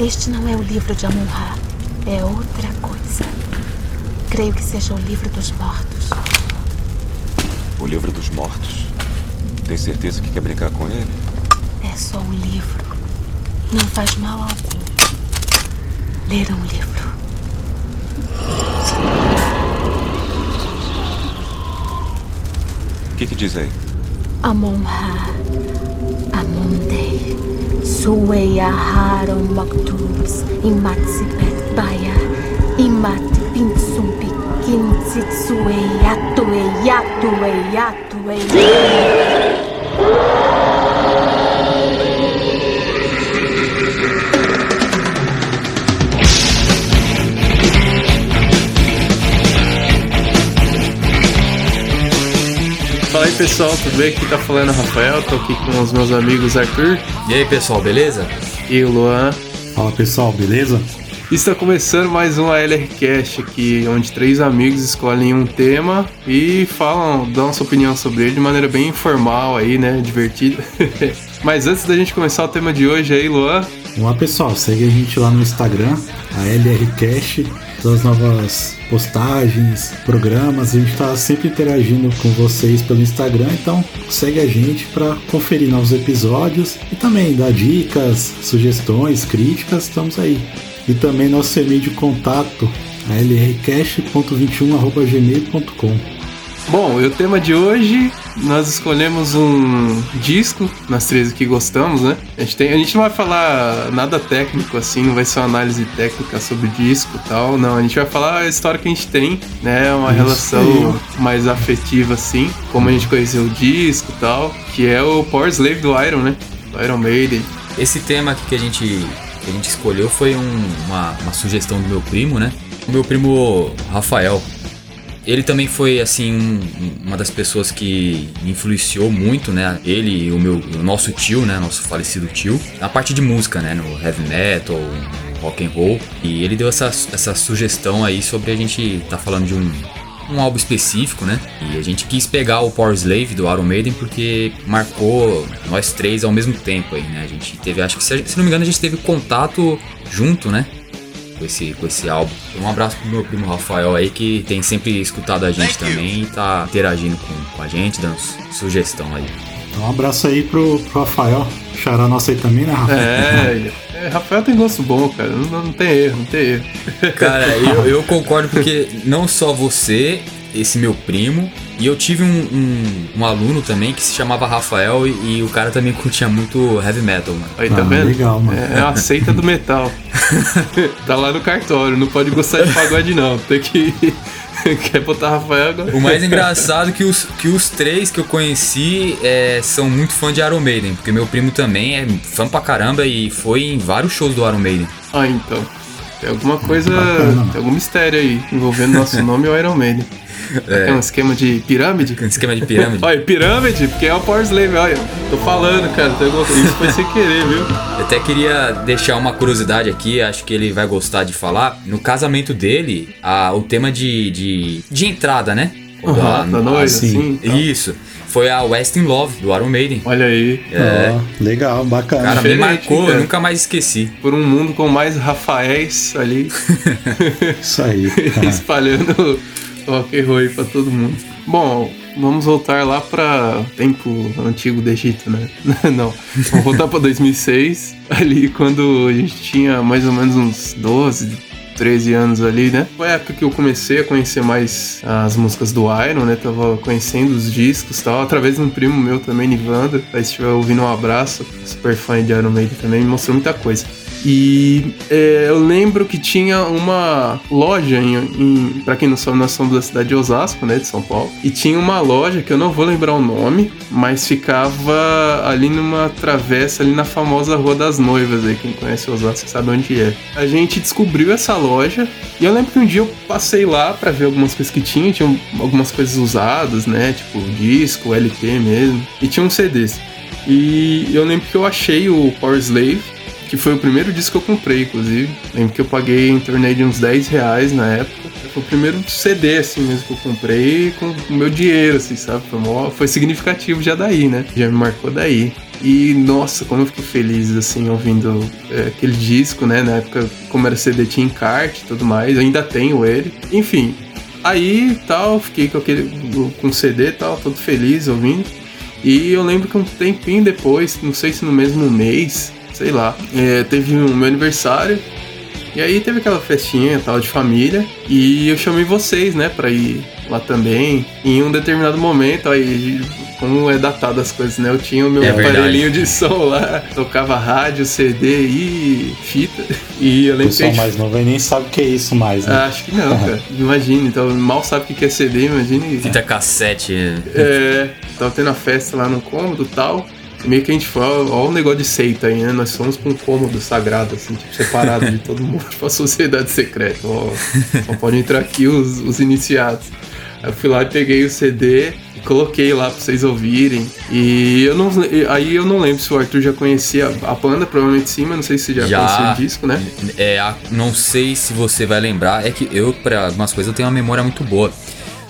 Este não é o livro de Amun-Ra. É outra coisa. Creio que seja o livro dos mortos. O livro dos mortos? Tem certeza que quer brincar com ele? É só um livro. Não faz mal algum. Ler um livro. O que, que diz aí? Amon-Ra. Amonte, sueya haron maktubs imatsipet baya imat pinsumpi kinsit sueyatue yatue yatue yatue. Pessoal, tudo bem? Aqui tá falando o Rafael, tô aqui com os meus amigos Arthur E aí pessoal, beleza? e o Luan. Fala pessoal, beleza? Está começando mais um ALRcast aqui, onde três amigos escolhem um tema e falam, dão sua opinião sobre ele de maneira bem informal aí, né? Divertida. Mas antes da gente começar o tema de hoje aí, Luan, Vamos lá pessoal, segue a gente lá no Instagram, a LRCast, todas as novas postagens, programas, a gente tá sempre interagindo com vocês pelo Instagram, então segue a gente para conferir novos episódios e também dar dicas, sugestões, críticas, estamos aí. E também nosso e-mail de contato, a lrcast.21@gmail.com. Bom, e o tema de hoje, nós escolhemos um disco, nós três aqui gostamos, né? A gente, tem, a gente não vai falar nada técnico assim, não vai ser uma análise técnica sobre disco e tal, não. A gente vai falar a história que a gente tem, né? Uma Isso relação mais afetiva assim, como a gente conheceu o disco e tal, que é o Power Slave do Iron, né? Do Iron Maiden. Esse tema aqui que a gente, que a gente escolheu foi um- uma, uma sugestão do meu primo, né? O meu primo Rafael. Ele também foi, assim, um- uma das pessoas que influenciou muito, né? Ele e o meu, o nosso tio, né? Nosso falecido tio. Na parte de música, né? No heavy metal, rock and roll. E ele deu essa, essa sugestão aí sobre a gente tá falando de um, um álbum específico, né? E a gente quis pegar o Power Slave do Iron Maiden porque marcou nós três ao mesmo tempo aí, né? A gente teve, acho que se, se não me engano, a gente teve contato junto, né? Com esse, com esse álbum. Um abraço pro meu primo Rafael aí que tem sempre escutado a gente também e tá interagindo com, com a gente, dando su- sugestão aí. Então, um abraço aí pro, pro Rafael, xará nosso aí também, né, Rafael? É, é, Rafael tem gosto bom, cara. Não, não tem erro, não tem erro. Cara, eu, eu concordo porque não só você, esse meu primo, e eu tive um, um, um aluno também que se chamava Rafael e, e o cara também curtia muito heavy metal, mano. Aí, tá Ah, vendo? legal, mano. É, é uma seita do metal. tá lá no cartório, não pode gostar de pagode não. Tem que. Quer botar Rafael agora? O mais engraçado é que os, que os três que eu conheci é, são muito fã de Iron Maiden, porque meu primo também é fã pra caramba e foi em vários shows do Iron Maiden. Ah, então. Tem alguma coisa. Bacana. Tem algum mistério aí envolvendo nosso nome e o Iron Maiden. É. um esquema de pirâmide? Um esquema de pirâmide. Olha, pirâmide, porque é o Power Slave, olha. Tô falando, cara. Isso foi sem querer, viu? Eu até queria deixar uma curiosidade aqui, acho que ele vai gostar de falar. No casamento dele, a, o tema de, de, de entrada, né? Quando a- da noiva, sim. assim. tal. Isso. Foi a West in Love, do Iron Maiden. Olha aí. É. Ó, legal, bacana. Cara, me marcou, cara. eu nunca mais esqueci. Por um mundo com mais Rafaéis ali. Isso aí. espalhando roll aí pra todo mundo. Bom, vamos voltar lá pra tempo antigo do Egito, né? Não, vamos voltar pra 2006, ali quando a gente tinha mais ou menos uns 12, 13 anos ali, né? Foi a época que eu comecei a conhecer mais as músicas do Iron, né? Tava conhecendo os discos e tal, através de um primo meu também, Nivandro. Aí se estiver ouvindo um abraço, super fã de Iron Maiden também, me mostrou muita coisa. E é, eu lembro que tinha uma loja em, em para quem não sabe, nós somos da cidade de Osasco, né, de São Paulo. E tinha uma loja que eu não vou lembrar o nome, mas ficava ali numa travessa ali na famosa Rua das Noivas, aí quem conhece Osasco sabe onde é. A gente descobriu essa loja e eu lembro que um dia eu passei lá pra ver algumas coisas que tinha, tinha algumas coisas usadas, né, tipo disco, LP mesmo, e tinha uns CDs. E eu lembro que eu achei o Power Slave que foi o primeiro disco que eu comprei, inclusive. Lembro que eu paguei em torno de uns 10 reais na época. Foi o primeiro CD, assim mesmo, que eu comprei com o meu dinheiro, assim, sabe? Foi, mó, foi significativo já daí, né? Já me marcou daí. E, nossa, como eu fiquei feliz, assim, ouvindo é, aquele disco, né? Na época, como era CD, tinha encarte e tudo mais. Eu ainda tenho ele. Enfim, aí tal, fiquei com aquele com CD e tal, todo feliz ouvindo. E eu lembro que um tempinho depois, não sei se no mesmo mês, sei lá, é, teve o um meu aniversário. E aí teve aquela festinha tal de família. E eu chamei vocês, né, pra ir lá também. Em um determinado momento, aí como é datado as coisas, né? Eu tinha o meu é aparelhinho de som lá, tocava rádio, CD e fita. E eu lembro o pessoal mais novo nem sabe o que é isso mais, né? Acho que não, cara. Imagina, então mal sabe o que é CD, imagine. Fita cassete. É, tava tendo a festa lá no cômodo e tal. Meio que a gente falou, ó o negócio de seita aí, né? Nós somos pra um cômodo sagrado, assim, tipo, separado de todo mundo, tipo a sociedade secreta. Ó, só pode entrar aqui os, os iniciados. Aí eu fui lá e peguei o CD e coloquei lá pra vocês ouvirem. E eu não, aí eu não lembro se o Arthur já conhecia a banda, provavelmente sim, mas não sei se já, já conhecia o disco, né? É, não sei se você vai lembrar, é que eu, pra algumas coisas, eu tenho uma memória muito boa.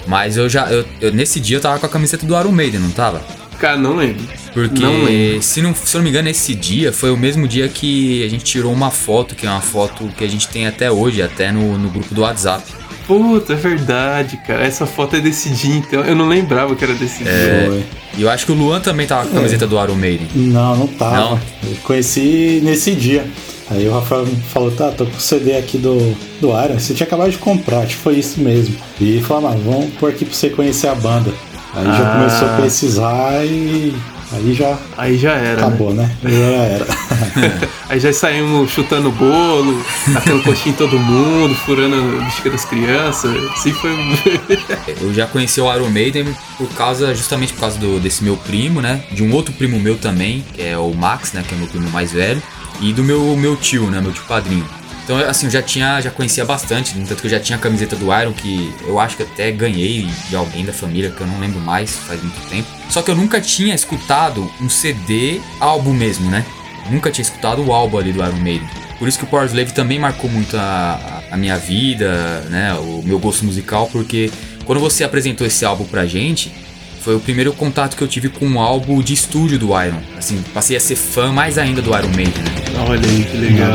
Mas eu já, eu, eu, nesse dia eu tava com a camiseta do Iron Maiden, não tava? Cara, não lembro. Porque, não lembro. Se, não, se eu não me engano, esse dia foi o mesmo dia que a gente tirou uma foto, que é uma foto que a gente tem até hoje, até no, no grupo do WhatsApp. Puta, é verdade, cara. Essa foto é desse dia, então. Eu não lembrava que era desse é, dia. E eu acho que o Luan também tava com a camiseta é. do Maiden. Não, não tava. Não? Eu conheci nesse dia. Aí o Rafael falou, tá, tô com o CD aqui do, do Iron, você tinha acabado de comprar, acho que foi isso mesmo. E falou, ah, vamos pôr aqui pra você conhecer a banda. Aí ah. já começou a precisar e Aí já. Aí já era. Acabou, né? né? Já era. aí já saímos chutando bolo, tacando coxinha em todo mundo, furando a bexiga das crianças. Assim foi. eu já conheci o Iron Maiden por causa, justamente por causa do, desse meu primo, né? De um outro primo meu também, que é o Max, né? Que é meu primo mais velho. E do meu, meu tio, né? Meu tio padrinho. Então, assim, eu já tinha, já conhecia bastante, tanto que eu já tinha a camiseta do Iron, que eu acho que até ganhei de alguém da família, que eu não lembro mais, faz muito tempo. Só que eu nunca tinha escutado um CD álbum mesmo, né? Nunca tinha escutado o álbum ali do Iron Maiden. Por isso que o Power Slave também marcou muito a, a minha vida, né? O meu gosto musical, porque quando você apresentou esse álbum pra gente, foi o primeiro contato que eu tive com um álbum de estúdio do Iron. Assim, passei a ser fã mais ainda do Iron Maiden, né? Olha aí, que legal.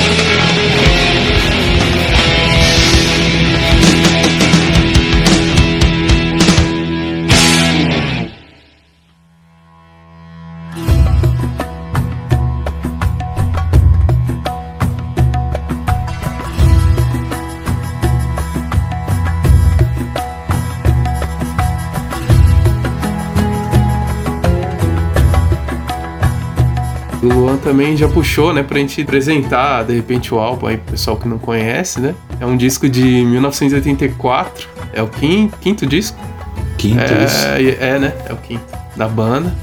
Bacana. também já puxou, né, pra gente apresentar, de repente, o álbum aí pro pessoal que não conhece, né? É um disco de 1984, é o quinto, quinto disco? Quinto, é, isso. É, né? É o quinto da banda.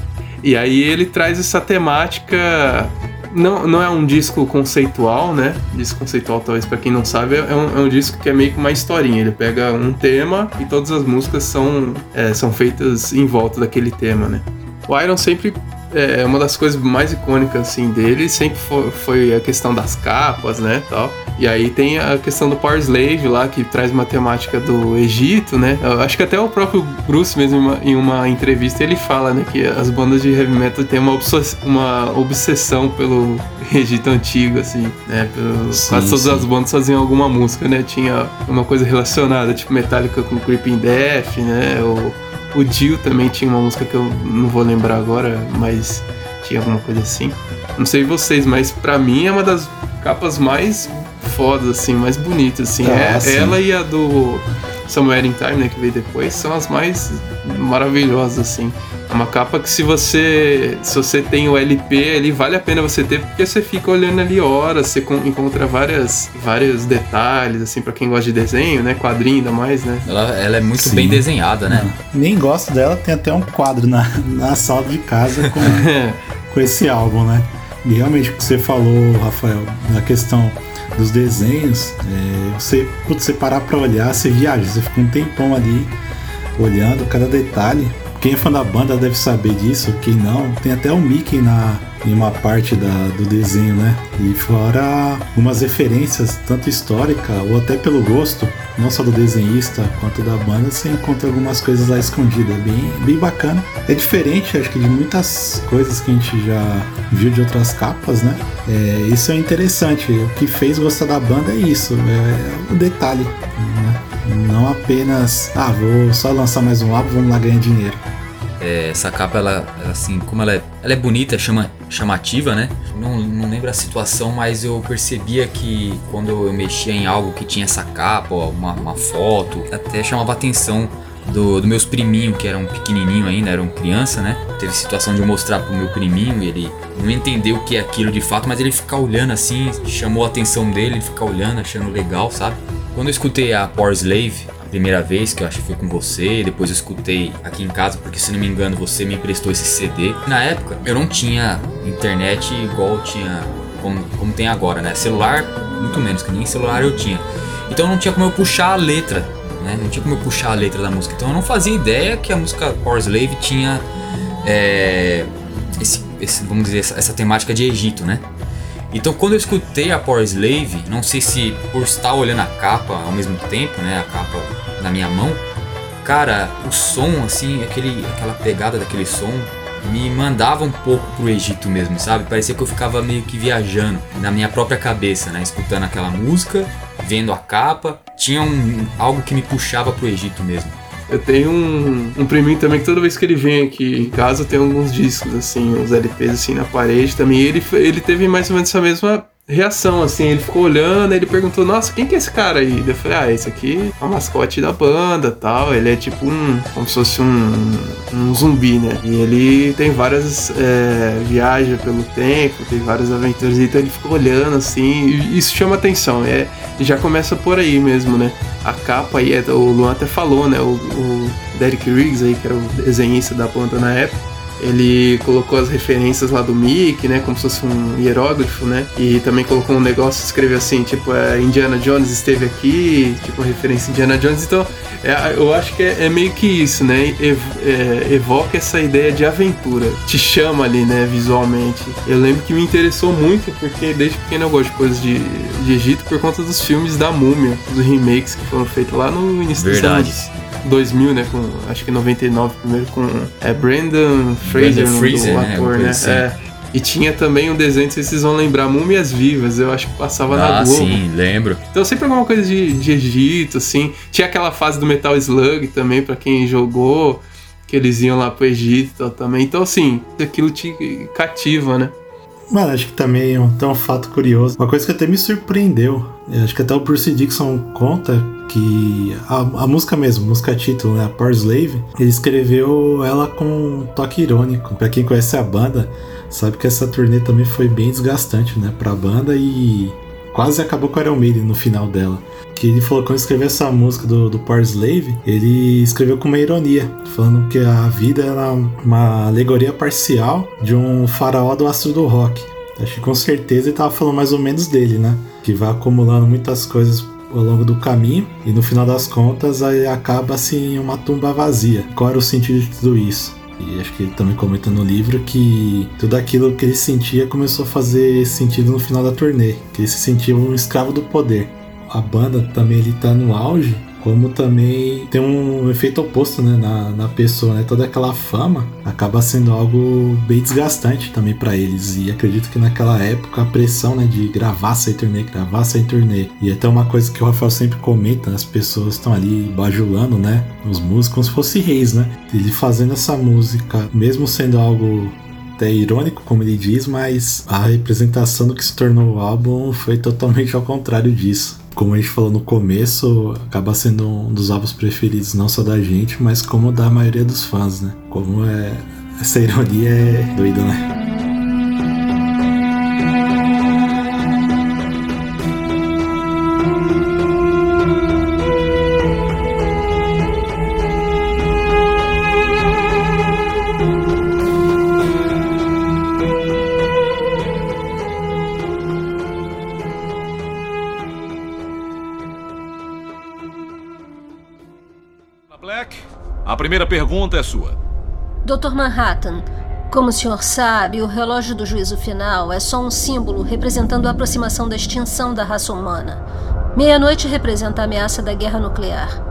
E aí ele traz essa temática. Não, não é um disco conceitual, né? Disco conceitual, talvez para quem não sabe, é um, é um, disco que é meio que uma historinha. Ele pega um tema e todas as músicas são, é, são feitas em volta daquele tema, né? O Iron sempre é uma das coisas mais icônicas assim dele sempre foi, a questão das capas, né, tal. E aí tem a questão do Power Slave lá que traz uma temática do Egito, né? Eu acho que até o próprio Bruce mesmo em uma, em uma entrevista ele fala, né, que as bandas de heavy metal têm uma, uma obsessão pelo Egito antigo, assim, né? Pelo, sim, quase todas sim. as bandas faziam alguma música, né? Tinha uma coisa relacionada, tipo Metallica com Creeping Death, né? Ou o Dio também tinha uma música que eu não vou lembrar agora, mas tinha alguma coisa assim. Não sei vocês, mas para mim é uma das capas mais fodas, assim, mais bonitas, assim. Ah, é, ela e a do Somewhere in Time, né, que veio depois, são as mais maravilhosas, assim. É uma capa que se você se você tem o LP, ele vale a pena você ter porque você fica olhando ali horas, você encontra várias vários detalhes assim para quem gosta de desenho, né, quadrinho ainda mais, né? Ela, ela é muito Sim. bem desenhada, né? Nem gosto dela, tem até um quadro na, na sala de casa com, com esse álbum, né? E realmente o que você falou, Rafael, na questão dos desenhos, é, você, putz, você parar pra olhar, você viaja, você fica um tempão ali olhando cada detalhe Quem é fã da banda deve saber disso, quem não, tem até o Mickey na, em uma parte da, do desenho, né? E fora algumas referências, tanto histórica ou até pelo gosto, não só do desenhista quanto da banda, você encontra algumas coisas lá escondidas. É bem, bem bacana. É diferente, acho que, de muitas coisas que a gente já viu de outras capas, né? É, isso é interessante. O que fez gostar da banda é isso, é o detalhe. Né? Não apenas, ah, vou só lançar mais um álbum, vamos lá ganhar dinheiro. É, essa capa, ela, assim, como ela é, ela é bonita, chama, chamativa, né? Não, não lembro a situação, mas eu percebia que quando eu mexia em algo que tinha essa capa, uma, uma foto, até chamava atenção do, do meus priminhos, que eram pequenininho ainda, eram criança, né? Teve situação de eu mostrar pro meu priminho, ele não entendeu o que é aquilo de fato, mas ele fica olhando assim, chamou a atenção dele, ele fica olhando, achando legal, sabe? Quando eu escutei a Power Slave, primeira vez, que eu acho que foi com você, depois eu escutei aqui em casa, porque se não me engano você me emprestou esse CD. Na época eu não tinha internet igual tinha, como, como tem agora, né? Celular, muito menos, que nem celular eu tinha. Então não tinha como eu puxar a letra, né? Não tinha como eu puxar a letra da música. Então eu não fazia ideia que a música Power Slave tinha é, esse, esse, vamos dizer, essa, essa temática de Egito, né? Então quando eu escutei a Power Slave, não sei se por estar olhando a capa ao mesmo tempo, né, a capa na minha mão, cara, o som assim, aquele aquela pegada daquele som me mandava um pouco pro Egito mesmo, sabe? Parecia que eu ficava meio que viajando na minha própria cabeça, né, escutando aquela música, vendo a capa, tinha um, algo que me puxava pro Egito mesmo. Eu tenho um, um priminho também que toda vez que ele vem aqui em casa tem alguns discos, assim, uns LPs assim na parede também. Ele, ele teve mais ou menos essa mesma reação, assim, ele ficou olhando, ele perguntou, nossa, quem que é esse cara aí? Eu falei, ah, esse aqui é o mascote da banda tal, ele é tipo um, como se fosse um, um zumbi, né? E ele tem várias é, viagens pelo tempo, tem várias aventuras, então ele ficou olhando, assim, e isso chama atenção, é, já começa por aí mesmo, né? A capa aí, é, o Luan até falou, né, o, o Derek Riggs aí, que era o desenhista da banda na época, ele colocou as referências lá do Mickey, né? Como se fosse um hieróglifo, né? E também colocou um negócio, escreveu assim, tipo, é, Indiana Jones esteve aqui, tipo, referência a Indiana Jones. Então, é, eu acho que é, é, meio que isso, né? Ev, é, evoca essa ideia de aventura. Te chama ali, né? Visualmente. Eu lembro que me interessou muito, porque desde pequeno eu gosto de coisas de, de Egito por conta dos filmes da Múmia, dos remakes que foram feitos lá no início Verdade. dos anos 2000, né? Com, acho que 99 primeiro com é, Brandon Fraser, Brandon Fraser, do né, ator, né? assim. É. E tinha também um desenho, não sei se vocês vão lembrar, Múmias Vivas, eu acho que passava na Ah, Globo. sim, lembro. Então sempre alguma coisa de, de Egito, assim. Tinha aquela fase do Metal Slug também, pra quem jogou, que eles iam lá pro Egito e tal também. Então, assim, aquilo te cativa, né? Mano, acho que também tem um fato curioso. Uma coisa que até me surpreendeu. eu Acho que até o Bruce Dixon conta que a, a música mesmo, música título, né, a Power Slave, ele escreveu ela com um toque irônico. Pra quem conhece a banda, sabe que essa turnê também foi bem desgastante, né, pra banda e quase acabou com a Iron Maiden no final dela. Que ele falou que quando escreveu essa música do, do Power Slave, ele escreveu com uma ironia, falando que a vida era uma alegoria parcial de um faraó do astro do rock. Acho que com certeza ele tava falando mais ou menos dele, né? Que vai acumulando muitas coisas ao longo do caminho e no final das contas aí acaba assim uma tumba vazia. Qual era o sentido de tudo isso? E acho que ele também comenta no livro que tudo aquilo que ele sentia começou a fazer sentido no final da turnê, que ele se sentia um escravo do poder. A banda também ele tá no auge, como também tem um efeito oposto né, na, na pessoa, né? Toda aquela fama acaba sendo algo bem desgastante também para eles. E acredito que naquela época a pressão né, de gravar sem turnê, gravar sem turnê. E até uma coisa que o Rafael sempre comenta, as pessoas estão ali bajulando, né? Os músicos como se fossem reis, né? Ele fazendo essa música, mesmo sendo algo até irônico, como ele diz, mas a representação do que se tornou o álbum foi totalmente ao contrário disso. Como a gente falou no começo, acaba sendo um dos álbuns preferidos não só da gente, mas como da maioria dos fãs, né? Como é. Essa ironia é doida, né? Primeira pergunta é sua. Dr. Manhattan, como o senhor sabe, o relógio do juízo final é só um símbolo representando a aproximação da extinção da raça humana. Meia-noite representa a ameaça da guerra nuclear.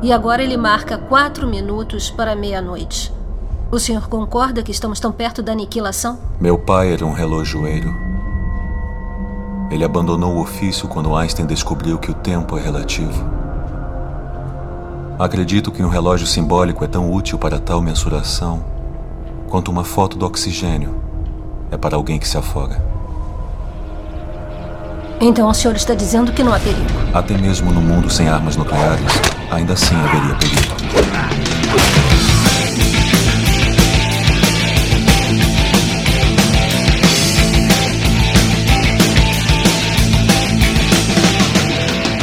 E agora ele marca quatro minutos para meia-noite. O senhor concorda que estamos tão perto da aniquilação? Meu pai era um relojoeiro. Ele abandonou o ofício quando Einstein descobriu que o tempo é relativo. Acredito que um relógio simbólico é tão útil para tal mensuração quanto uma foto do oxigênio é para alguém que se afoga. Então o senhor está dizendo que não há perigo. Até mesmo no mundo sem armas nucleares, ainda assim haveria perigo.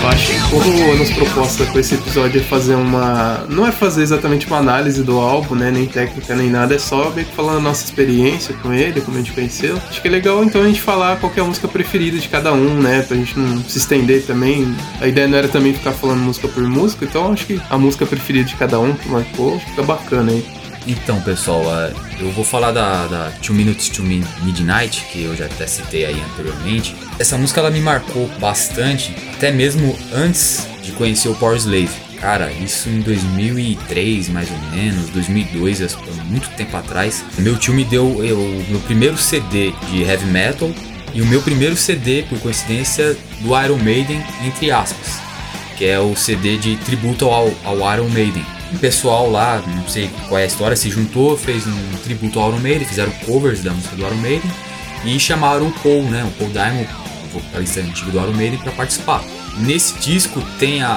Acho que a nossa proposta com esse episódio é fazer uma. Não é fazer exatamente uma análise do álbum, né? Nem técnica, nem nada, é só meio que falando a nossa experiência com ele, como a gente conheceu. Acho que é legal então a gente falar qual é a música preferida de cada um, né? Pra gente não se estender também. A ideia não era também ficar falando música por música, então acho que a música preferida de cada um que marcou fica bacana aí. Então, pessoal, uh, eu vou falar da, da Two Minutes to Midnight, que eu já até citei aí anteriormente. Essa música ela me marcou bastante, até mesmo antes de conhecer o Power Slave. Cara, isso em 2003, mais ou menos, 2002, muito tempo atrás. Meu tio me deu o meu primeiro CD de heavy metal e o meu primeiro CD, por coincidência, do Iron Maiden, entre aspas, que é o CD de tributo ao, ao Iron Maiden um pessoal lá, não sei qual é a história, se juntou, fez um tributo ao Iron Maiden, fizeram covers da música do Iron Maiden e chamaram o Paul, né, o Paul Diamond, o vocalista antigo do Iron Maiden, para participar. Nesse disco tem a,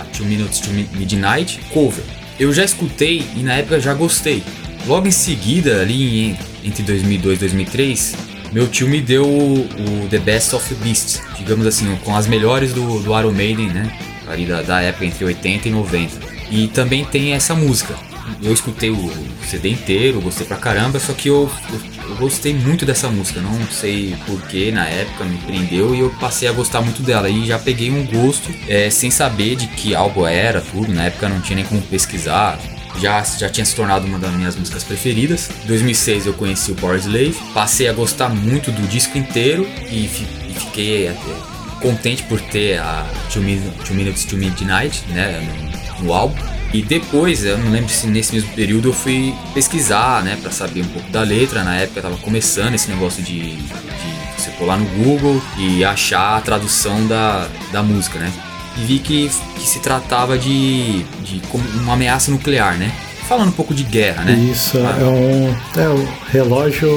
a Two Minutes to Midnight cover. Eu já escutei e na época já gostei. Logo em seguida, ali em, entre 2002 e 2003, meu tio me deu o, o, The Best of the Beast, digamos assim, com as melhores do, do Iron Maiden, né? Ali da, da época entre 80 e 90. E também tem essa música. Eu escutei o CD inteiro, gostei pra caramba, só que eu, eu, eu gostei muito dessa música. Não sei porquê, na época me prendeu e eu passei a gostar muito dela. E já peguei um gosto é, sem saber de que álbum era, tudo. Na época não tinha nem como pesquisar. Já, já tinha se tornado uma das minhas músicas preferidas. Em 2006 eu conheci o Power Slave, passei a gostar muito do disco inteiro e, e fiquei até contente por ter a Two Minutes to Midnight, né? No álbum. E depois, eu não lembro se nesse mesmo período eu fui pesquisar, né, para saber um pouco da letra. Na época tava começando esse negócio de, de você pular no Google e achar a tradução da, da música, né? E vi que, que se tratava de, de uma ameaça nuclear, né? Falando um pouco de guerra, né? Isso, ah. é, um, é o relógio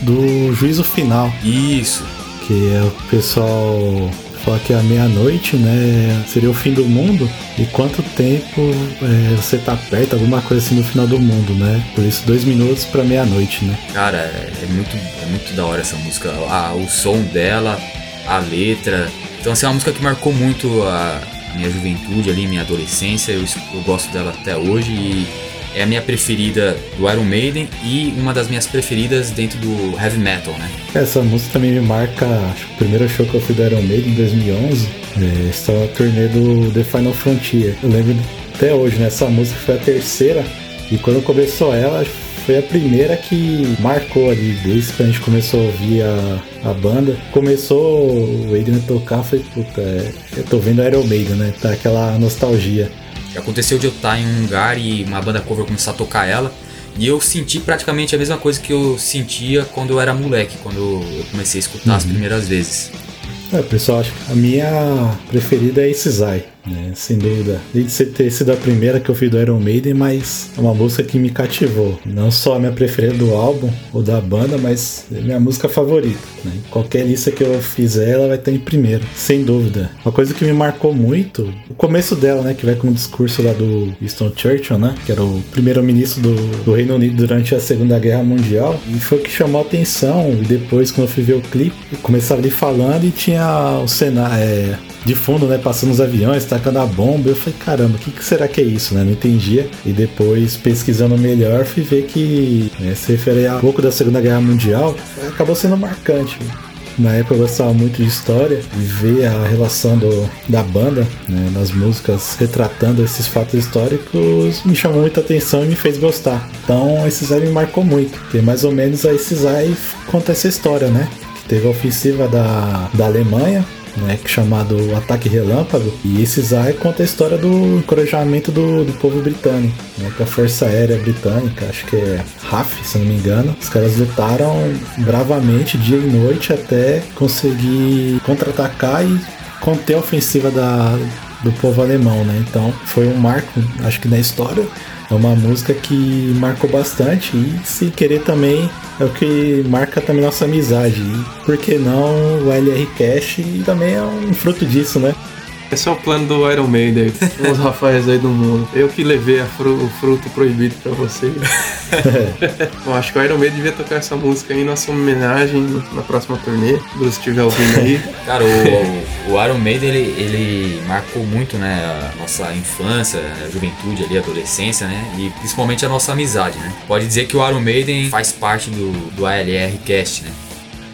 do juízo final. Isso. Que é o pessoal fala que a meia-noite, né, seria o fim do mundo. E quanto tempo é, você tá perto, alguma coisa assim no final do mundo, né? Por isso, dois minutos pra meia-noite, né? Cara, é, é muito, é muito da hora essa música. Ah, o som dela, a letra. Então, assim, é uma música que marcou muito a minha juventude ali, minha adolescência. Eu, eu gosto dela até hoje e é a minha preferida do Iron Maiden e uma das minhas preferidas dentro do heavy metal, né? Essa música também me marca, acho que o primeiro show que eu fui do Iron Maiden em 2011, é, estava a turnê do The Final Frontier. Eu lembro até hoje, né? Essa música foi a terceira e quando começou ela, foi a primeira que marcou ali, desde que a gente começou a ouvir a, a banda. Começou o Aiden a tocar, foi puta, é, eu tô vendo Iron Maiden, né? Tá aquela nostalgia. Já aconteceu de eu estar em um lugar e uma banda cover começar a tocar ela. E eu senti praticamente a mesma coisa que eu sentia quando eu era moleque, quando eu comecei a escutar uhum. as primeiras vezes. É, pessoal, acho que a minha preferida é esse Zai né? Sem dúvida. Além de ter sido a primeira que eu fiz do Iron Maiden, mas é uma música que me cativou. Não só a minha preferida do álbum ou da banda, mas é minha música favorita. Né? Qualquer lista que eu fizer, ela vai estar em primeiro, sem dúvida. Uma coisa que me marcou muito, o começo dela, né? Que vai com o discurso lá do Winston Churchill, né? Que era o primeiro-ministro do, do Reino Unido durante a Segunda Guerra Mundial. E foi o que chamou a atenção. E depois, quando eu fui ver o clipe, começava ali falando e tinha o cenário. É, de fundo, né? Passando os aviões, tacando a bomba. Eu falei, caramba, o que, que, será que é isso, né? Não entendia. E depois, pesquisando melhor, fui ver que né, se refere a pouco da Segunda Guerra Mundial, acabou sendo marcante. Na época eu gostava muito de história e ver a relação do, da banda né, nas músicas retratando esses fatos históricos me chamou muita atenção e me fez gostar. Então esse Zay me marcou muito. Tem mais ou menos a esse Zay conta essa história, né? Que teve a ofensiva da, da Alemanha né, chamado Ataque Relâmpago, e esse Zai conta a história do encorajamento do, do povo britânico, né, com a Força Aérea Britânica, acho que é RAF, se não me engano. Os caras lutaram bravamente dia e noite até conseguir contra-atacar e conter a ofensiva da, do povo alemão, né? Então foi um marco, acho que na história é uma música que marcou bastante e sem querer também é o que marca também nossa amizade. E por que não o LR Cash também é um fruto disso, né? Esse é o plano do Iron Maiden, os Rafaéis aí do mundo. Eu que levei fru o fruto proibido pra vocês. Bom, acho que o Iron Maiden devia tocar essa música aí em nossa homenagem na próxima turnê. Bruce estiver ouvindo aí. Cara, o, o Iron Maiden ele, ele marcou muito, né, a nossa infância, a juventude ali, a adolescência, né, e principalmente a nossa amizade, né. Pode dizer que o Iron Maiden faz parte do, do ALR Cast, né.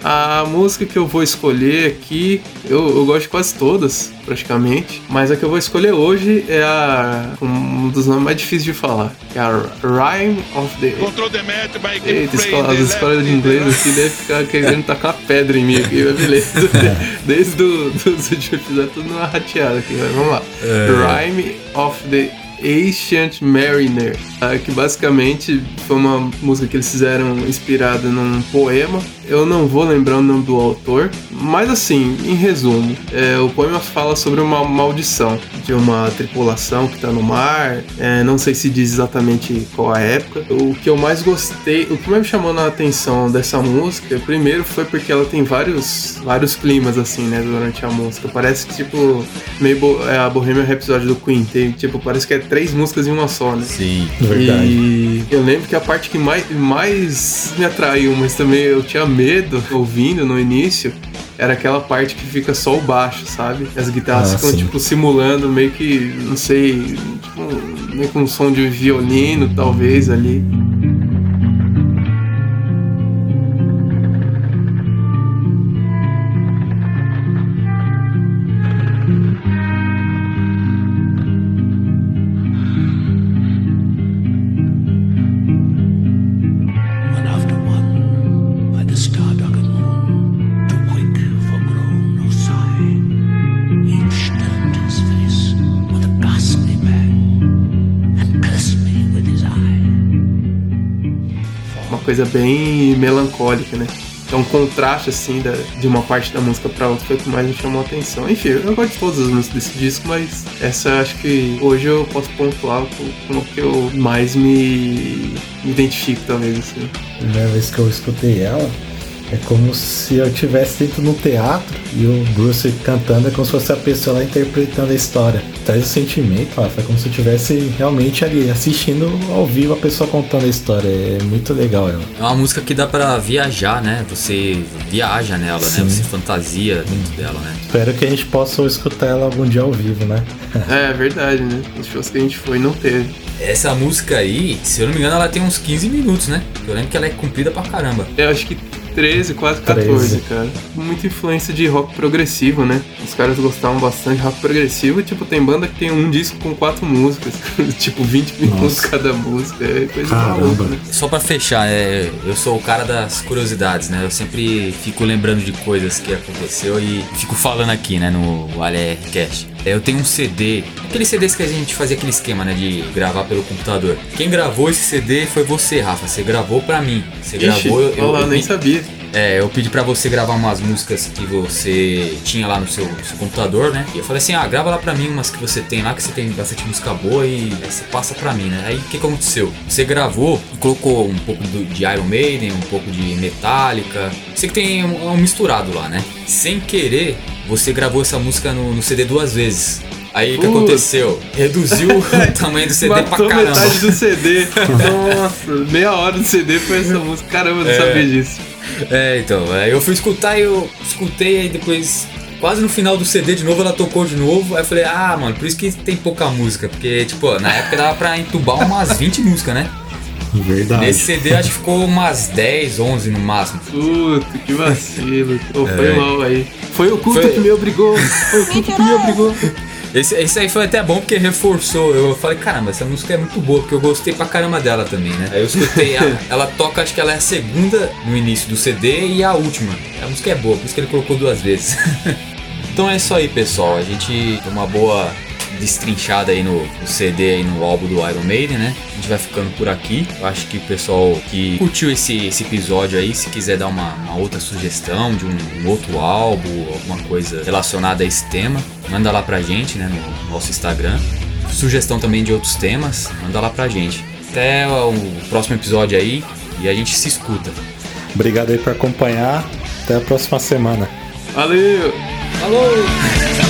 A música que eu vou escolher aqui, eu, eu gosto de quase todas, praticamente. Mas a que eu vou escolher hoje é a um dos nomes mais difíceis de falar. Que é a Rhyme of the. Control the match by Eita, escola, as escolas de inglês aqui deve ficar querendo tacar pedra em mim aqui, mas beleza. Desde dos últimos episódios, tudo numa rateada aqui, mas vamos lá. É. Rhyme of the Ancient Mariner, ah, que basicamente foi uma música que eles fizeram inspirada num poema. Eu não vou lembrar o nome do autor, mas assim, em resumo, é, o poema fala sobre uma maldição de uma tripulação que está no mar. É, não sei se diz exatamente qual a época. O que eu mais gostei, o que mais me chamou a atenção dessa música, primeiro foi porque ela tem vários, vários climas assim, né, durante a música. Parece que tipo meio é, a Bohemian Rhapsody do Queen, tem, tipo parece que é três músicas em uma só, né? Sim, verdade. E eu lembro que a parte que mais, mais me atraiu, mas também eu tinha medo ouvindo no início, era aquela parte que fica só o baixo, sabe? As guitarras ah, ficam, sim. tipo, simulando meio que, não sei, tipo, meio com um som de violino, talvez, ali. Coisa bem melancólica, né? É um contraste, assim, da, de uma parte da música pra outra foi o que mais me chamou a atenção. Enfim, eu gosto de todas as músicas desse disco, mas essa acho que hoje eu posso pontuar como que eu mais me identifico, talvez, assim. A primeira vez que eu escutei ela, é como se eu estivesse dentro de um teatro e o Bruce cantando é como se fosse a pessoa lá interpretando a história. Traz o sentimento, ó, foi como se eu estivesse realmente ali assistindo ao vivo a pessoa contando a história. É muito legal ela. É uma música que dá para viajar, né? Você viaja nela, né? Sim. né? Você fantasia dentro dela, né? Espero que a gente possa escutar ela algum dia ao vivo, né? é, verdade, né? Os shows que a gente foi não teve. Essa música aí, se eu não me engano, ela tem uns 15 minutos, né? Eu lembro que ela é comprida pra caramba. Eu acho que 13, quase 14, 13. cara. Muita influência de rock progressivo, né? Os caras gostavam bastante de rock progressivo. Tipo, tem banda que tem um disco com quatro músicas. tipo, 20 minutos Nossa. cada música. É coisa maluca, né? Só pra fechar, é, eu sou o cara das curiosidades, né? Eu sempre fico lembrando de coisas que aconteceu e fico falando aqui, né? No ALR Cash. É, eu tenho um CD, aqueles CDs que a gente fazia aquele esquema, né, de gravar pelo computador. Quem gravou esse CD foi você, Rafa. Você gravou pra mim. Você Ixi, gravou. Eu, eu, eu nem sabia. É, eu pedi para você gravar umas músicas que você tinha lá no seu, seu, computador, né? E eu falei assim, ah, grava lá pra mim umas que você tem lá, que você tem bastante música boa e aí você passa pra mim, né? Aí o que, que aconteceu? Você gravou e colocou um pouco do, de Iron Maiden, um pouco de Metallica. Você que tem um, um misturado lá, né? Sem querer, você gravou essa música no, no CD duas vezes. Aí o que aconteceu? Reduziu o tamanho do CD Matou pra caramba. metade do CD. Nossa, meia hora do CD foi essa música. Caramba, eu não é. sabia disso. É, então, aí eu fui escutar e eu escutei aí depois quase no final do CD de novo ela tocou de novo. Aí eu falei, ah, mano, por isso que tem pouca música. Porque, tipo, na época dava pra entubar umas 20 músicas, né? Verdade. Nesse CD acho que ficou umas 10, 11 no máximo. Puta, que vacilo. Pô, foi É. mal aí. Foi o culto Foi- que me obrigou. Foi o culto que me obrigou. Esse, esse aí foi até bom porque reforçou. Eu falei, caramba, essa música é muito boa, porque eu gostei pra caramba dela também, né? Aí eu escutei, a- ela toca, acho que ela é a segunda no início do CD e a última. A música é boa, por isso que ele colocou duas vezes. então é isso aí, pessoal. A gente tem uma boa destrinchada aí no, no CD e no álbum do Iron Maiden, né? A gente vai ficando por aqui. Eu acho que o pessoal que curtiu esse, esse episódio aí, se quiser dar uma, uma outra sugestão de um, um outro álbum, alguma coisa relacionada a esse tema, manda lá pra gente, né? No nosso Instagram. Sugestão também de outros temas, manda lá pra gente. Até o próximo episódio aí e a gente se escuta. Obrigado aí por acompanhar. Até a próxima semana. Valeu! Falou!